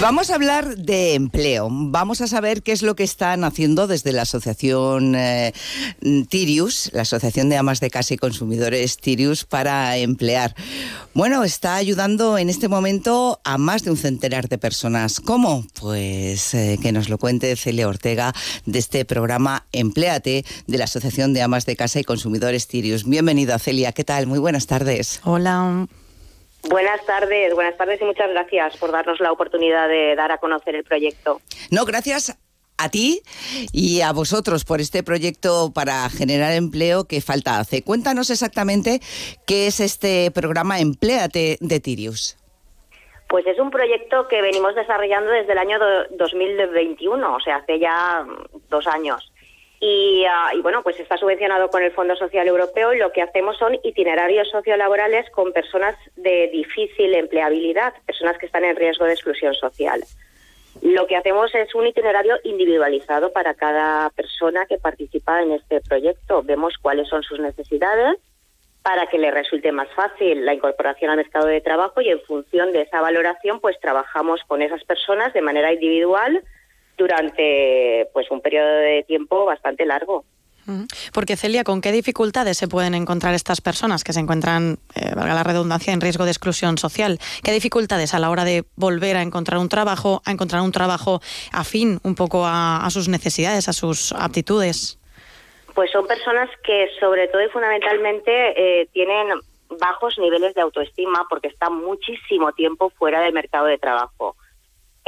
Vamos a hablar de empleo. Vamos a saber qué es lo que están haciendo desde la asociación eh, Tirius, la Asociación de Amas de Casa y Consumidores Tirius, para emplear. Bueno, está ayudando en este momento a más de un centenar de personas. ¿Cómo? Pues eh, que nos lo cuente Celia Ortega de este programa Empleate de la Asociación de Amas de Casa y Consumidores Tirius. Bienvenida, Celia. ¿Qué tal? Muy buenas tardes. Hola. Buenas tardes, buenas tardes y muchas gracias por darnos la oportunidad de dar a conocer el proyecto. No, gracias a ti y a vosotros por este proyecto para generar empleo que falta hace. Cuéntanos exactamente qué es este programa Empléate de Tirius. Pues es un proyecto que venimos desarrollando desde el año 2021, o sea, hace ya dos años. Ah, y, bueno, pues está subvencionado con el Fondo Social Europeo y lo que hacemos son itinerarios sociolaborales con personas de difícil empleabilidad, personas que están en riesgo de exclusión social. Lo que hacemos es un itinerario individualizado para cada persona que participa en este proyecto. Vemos cuáles son sus necesidades para que le resulte más fácil la incorporación al mercado de trabajo y en función de esa valoración pues trabajamos con esas personas de manera individual durante pues un periodo de tiempo bastante largo. Porque Celia, ¿con qué dificultades se pueden encontrar estas personas que se encuentran, eh, valga la redundancia, en riesgo de exclusión social? ¿Qué dificultades a la hora de volver a encontrar un trabajo, a encontrar un trabajo afín un poco a, sus necesidades, a sus aptitudes? Pues son personas que sobre todo y fundamentalmente eh, tienen bajos niveles de autoestima porque están muchísimo tiempo fuera del mercado de trabajo.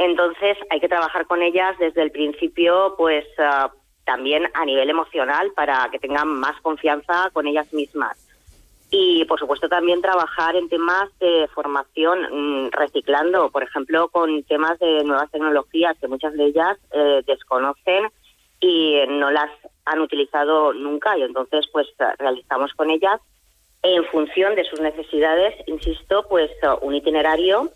Entonces hay que trabajar con ellas desde el principio, pues ah, también a nivel emocional para que tengan más confianza con ellas mismas. Y por supuesto también trabajar en temas de formación mm, reciclando, por ejemplo, con temas de nuevas tecnologías que muchas de ellas eh, desconocen y no las han utilizado nunca y entonces pues realizamos con ellas en función de sus necesidades, insisto, pues un itinerario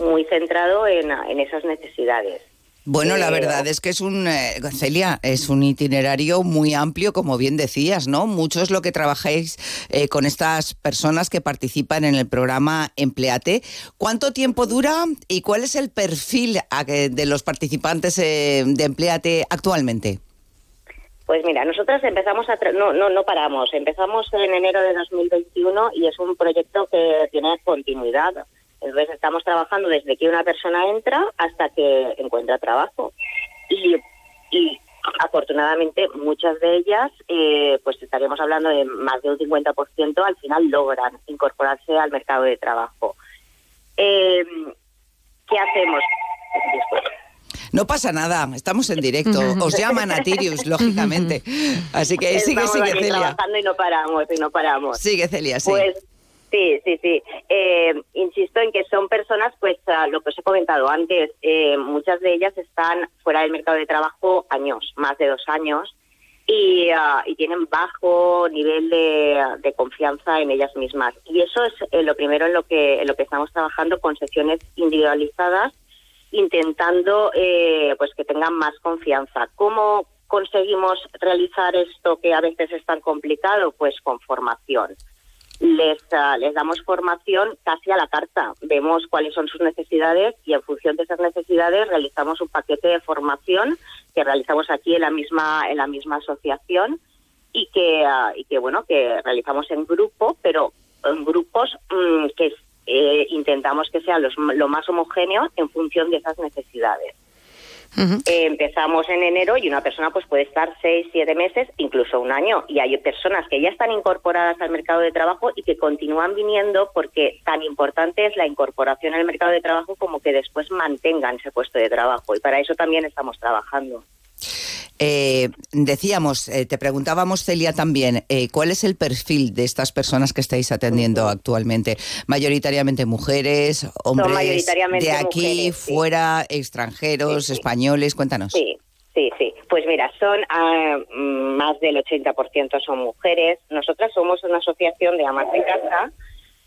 muy centrado en, esas necesidades. Bueno, la verdad es que es un, eh, Celia, es un itinerario muy amplio, como bien decías, ¿no? Mucho es lo que trabajáis eh, con estas personas que participan en el programa Empleate. ¿Cuánto tiempo dura y cuál es el perfil de los participantes eh, de Empleate actualmente? Pues mira, nosotras empezamos a... No, no, no paramos. Empezamos en enero de 2021 y es un proyecto que tiene continuidad entonces estamos trabajando desde que una persona entra hasta que encuentra trabajo. Y, y afortunadamente muchas de ellas, eh, pues estaríamos hablando de más de un 50%, al final logran incorporarse al mercado de trabajo. Eh, ¿Qué hacemos? No pasa nada, estamos en directo. Os llaman a Tirius, lógicamente. Así que sigue, sigue, Celia. trabajando y no paramos, y no paramos. Sigue, Celia, sí. Pues Sí, sí, sí. Eh, insisto en que son personas, pues lo que os he comentado antes, eh, muchas de ellas están fuera del mercado de trabajo años, más de dos años, y, ah, tienen bajo nivel de, confianza en ellas mismas. Y eso es eh, lo primero en lo que en lo que estamos trabajando con sesiones individualizadas, intentando pues que tengan más confianza. ¿Cómo conseguimos realizar esto que a veces es tan complicado? Pues con formación les, ah, les damos formación casi a la carta. Vemos cuáles son sus necesidades y en función de esas necesidades realizamos un paquete de formación que realizamos aquí en la misma en la misma asociación y que ah, y que bueno que realizamos en grupo, pero en grupos mm, que eh, intentamos que sean los, lo más homogéneos en función de esas necesidades. Eh, empezamos en enero y una persona pues puede estar seis, siete meses, incluso un año. Y hay personas que ya están incorporadas al mercado de trabajo y que continúan viniendo porque tan importante es la incorporación al mercado de trabajo como que después mantengan ese puesto de trabajo. Y para eso también estamos trabajando. Eh, decíamos, eh, te preguntábamos, Celia, también, eh, ¿cuál es el perfil de estas personas que estáis atendiendo actualmente? ¿Mayoritariamente mujeres, hombres de aquí, fuera, extranjeros, españoles? Cuéntanos. Sí. Sí, sí. Pues mira, son mm, más del 80% son mujeres. Nosotras somos una asociación de amas de casa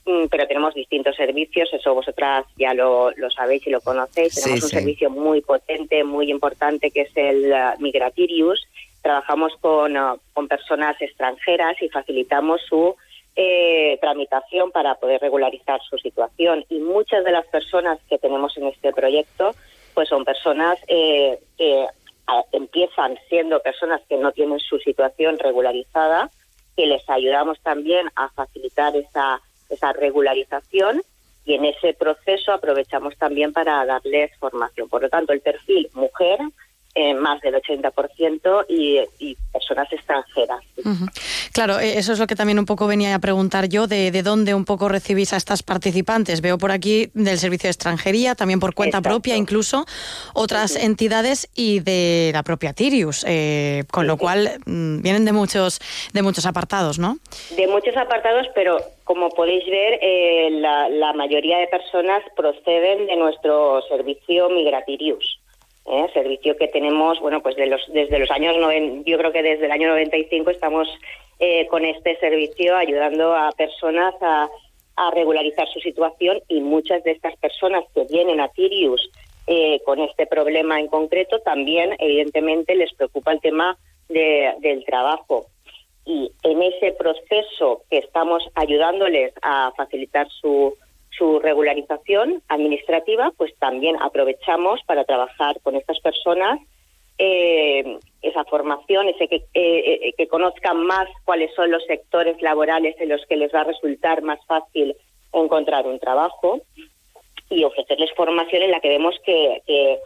pero tenemos distintos servicios, eso vosotras ya lo, lo sabéis y lo conocéis. Tenemos un servicio muy potente, muy importante, que es el uh, Migratirius. Trabajamos con, uh, con personas extranjeras y facilitamos su eh, tramitación para poder regularizar su situación. Y muchas de las personas que tenemos en este proyecto pues son personas eh, que empiezan siendo personas que no tienen su situación regularizada, que les ayudamos también a facilitar esa, esa regularización y en ese proceso aprovechamos también para darles formación. Por lo tanto, el perfil mujer eh, más del 80% y, y personas extranjeras. Claro, eh, eso es lo que también un poco venía a preguntar yo, de, de, dónde un poco recibís a estas participantes. Veo por aquí del Servicio de Extranjería, también por cuenta propia incluso, otras entidades y de la propia Tirius, eh, con lo cual mm, vienen de muchos, de muchos apartados, ¿no? De muchos apartados, pero como podéis ver, eh, la, la mayoría de personas proceden de nuestro servicio Migratirius. ¿Eh? servicio que tenemos, bueno, pues de los, desde los años, yo creo que desde el año 95 estamos eh, con este servicio ayudando a personas a, a, regularizar su situación y muchas de estas personas que vienen a Tirius eh, con este problema en concreto también, evidentemente, les preocupa el tema de, del trabajo. Y en ese proceso que estamos ayudándoles a facilitar su, su regularización administrativa, pues también aprovechamos para trabajar con estas personas eh, esa formación, ese que, eh, eh, que conozcan más cuáles son los sectores laborales en los que les va a resultar más fácil encontrar un trabajo y ofrecerles formación en la que vemos que, que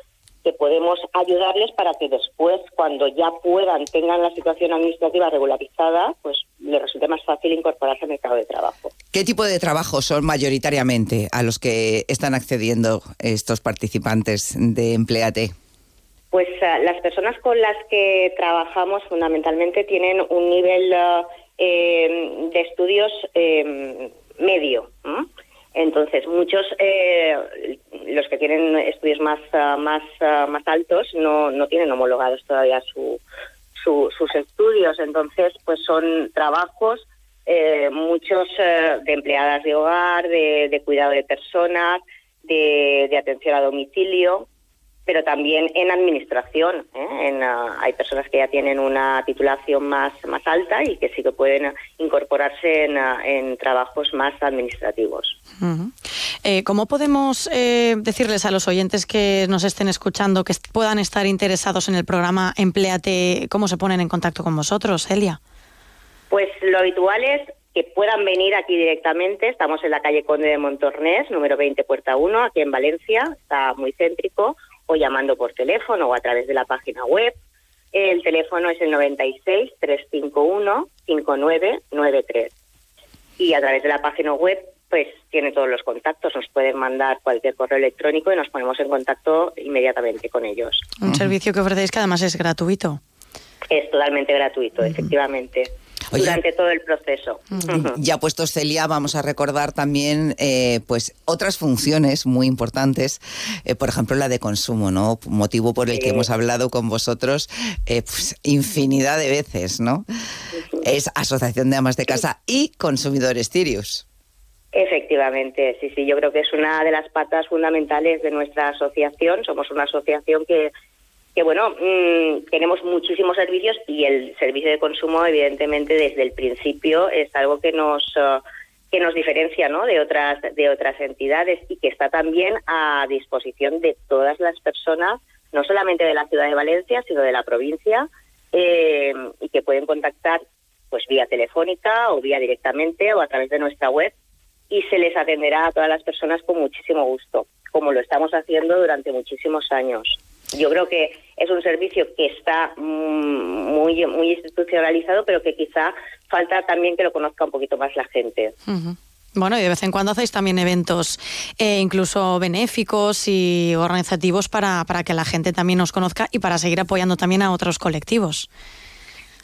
que podemos ayudarles para que después, cuando ya puedan, tengan la situación administrativa regularizada, pues les resulte más fácil incorporarse al mercado de trabajo. ¿Qué tipo de trabajo son mayoritariamente a los que están accediendo estos participantes de Empleate? Pues uh, las personas con las que trabajamos fundamentalmente tienen un nivel uh, eh, de estudios eh, medio. ¿no? Entonces, muchos, eh, los que tienen estudios más, uh, más, uh, más altos, no, no tienen homologados todavía su, sus estudios. Entonces, pues son trabajos, eh, muchos eh, de empleadas de hogar, de, de cuidado de personas, de, de atención a domicilio, pero también en administración. ¿eh? En, uh, hay personas que ya tienen una titulación más, más alta y que sí que pueden incorporarse en, uh, en trabajos más administrativos. Uh -huh. eh, ¿Cómo podemos eh, decirles a los oyentes que nos estén escuchando que puedan estar interesados en el programa Empleate, cómo se ponen en contacto con vosotros, Elia? Pues lo habitual es que puedan venir aquí directamente. Estamos en la calle Conde de Montornés, número 20, puerta 1, aquí en Valencia. Está muy céntrico o llamando por teléfono o a través de la página web. El teléfono es el 96 351 5993. Y a través de la página web pues tiene todos los contactos, nos pueden mandar cualquier correo electrónico y nos ponemos en contacto inmediatamente con ellos. Un uh -huh. servicio que ofrecéis que además es gratuito. Es totalmente gratuito, uh -huh. efectivamente. Oye, durante todo el proceso. Ya puestos Celia, vamos a recordar también eh, pues otras funciones muy importantes, eh, por ejemplo la de consumo, ¿no? Motivo por el sí. que hemos hablado con vosotros eh, pues, infinidad de veces, ¿no? Es Asociación de Amas de Casa y Consumidores Tirius. Efectivamente, sí, sí, yo creo que es una de las patas fundamentales de nuestra asociación. Somos una asociación que que bueno, mmm, tenemos muchísimos servicios y el servicio de consumo, evidentemente, desde el principio es algo que nos uh, que nos diferencia, ¿no? De otras de otras entidades y que está también a disposición de todas las personas, no solamente de la ciudad de Valencia, sino de la provincia, eh, y que pueden contactar, pues vía telefónica o vía directamente o a través de nuestra web y se les atenderá a todas las personas con muchísimo gusto, como lo estamos haciendo durante muchísimos años. Yo creo que es un servicio que está muy, muy institucionalizado, pero que quizá falta también que lo conozca un poquito más la gente. Uh -huh. Bueno, y de vez en cuando hacéis también eventos eh, incluso benéficos y organizativos para, para que la gente también nos conozca y para seguir apoyando también a otros colectivos.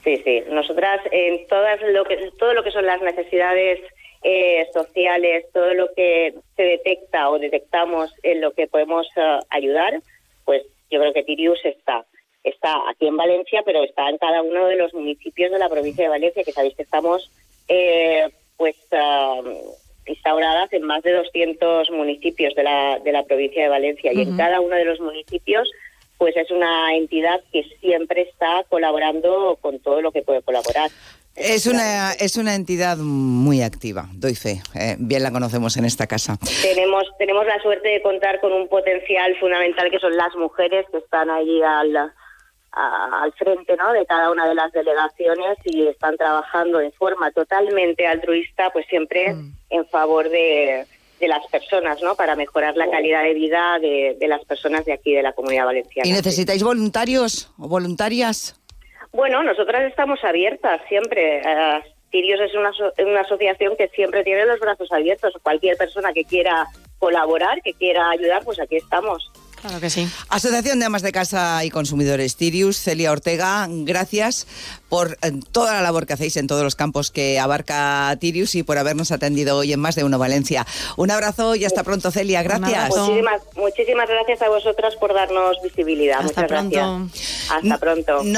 Sí, sí. Nosotras en todas lo que, todo lo que son las necesidades eh, sociales, todo lo que se detecta o detectamos en lo que podemos uh, ayudar, pues yo creo que Tirius está está aquí en Valencia, pero está en cada uno de los municipios de la provincia de Valencia, que sabéis que estamos eh, pues uh, instauradas en más de 200 municipios de la, de la provincia de Valencia. Uh -huh. Y en cada uno de los municipios pues es una entidad que siempre está colaborando con todo lo que puede colaborar. Es una, es una entidad muy activa, doy fe. Eh, bien la conocemos en esta casa. Tenemos, tenemos la suerte de contar con un potencial fundamental que son las mujeres que están allí al, al frente ¿no? de cada una de las delegaciones y están trabajando de forma totalmente altruista, pues siempre mm. en favor de, de las personas, ¿no? Para mejorar la calidad de vida de, de, las personas de aquí, de la Comunidad Valenciana. ¿Y necesitáis voluntarios o voluntarias? Bueno, nosotras estamos abiertas siempre. Uh, es una, una asociación que siempre tiene los brazos abiertos. Cualquier persona que quiera colaborar, que quiera ayudar, pues aquí estamos. Claro que sí. Asociación de Amas de Casa y Consumidores Tirius, Celia Ortega, gracias por eh, toda la labor que hacéis en todos los campos que abarca Tirius y por habernos atendido hoy en Más de Uno Valencia. Un abrazo y hasta pronto, Celia. Gracias. Muchísimas, muchísimas gracias a vosotras por darnos visibilidad. Hasta Muchas pronto. gracias. Hasta pronto. Nos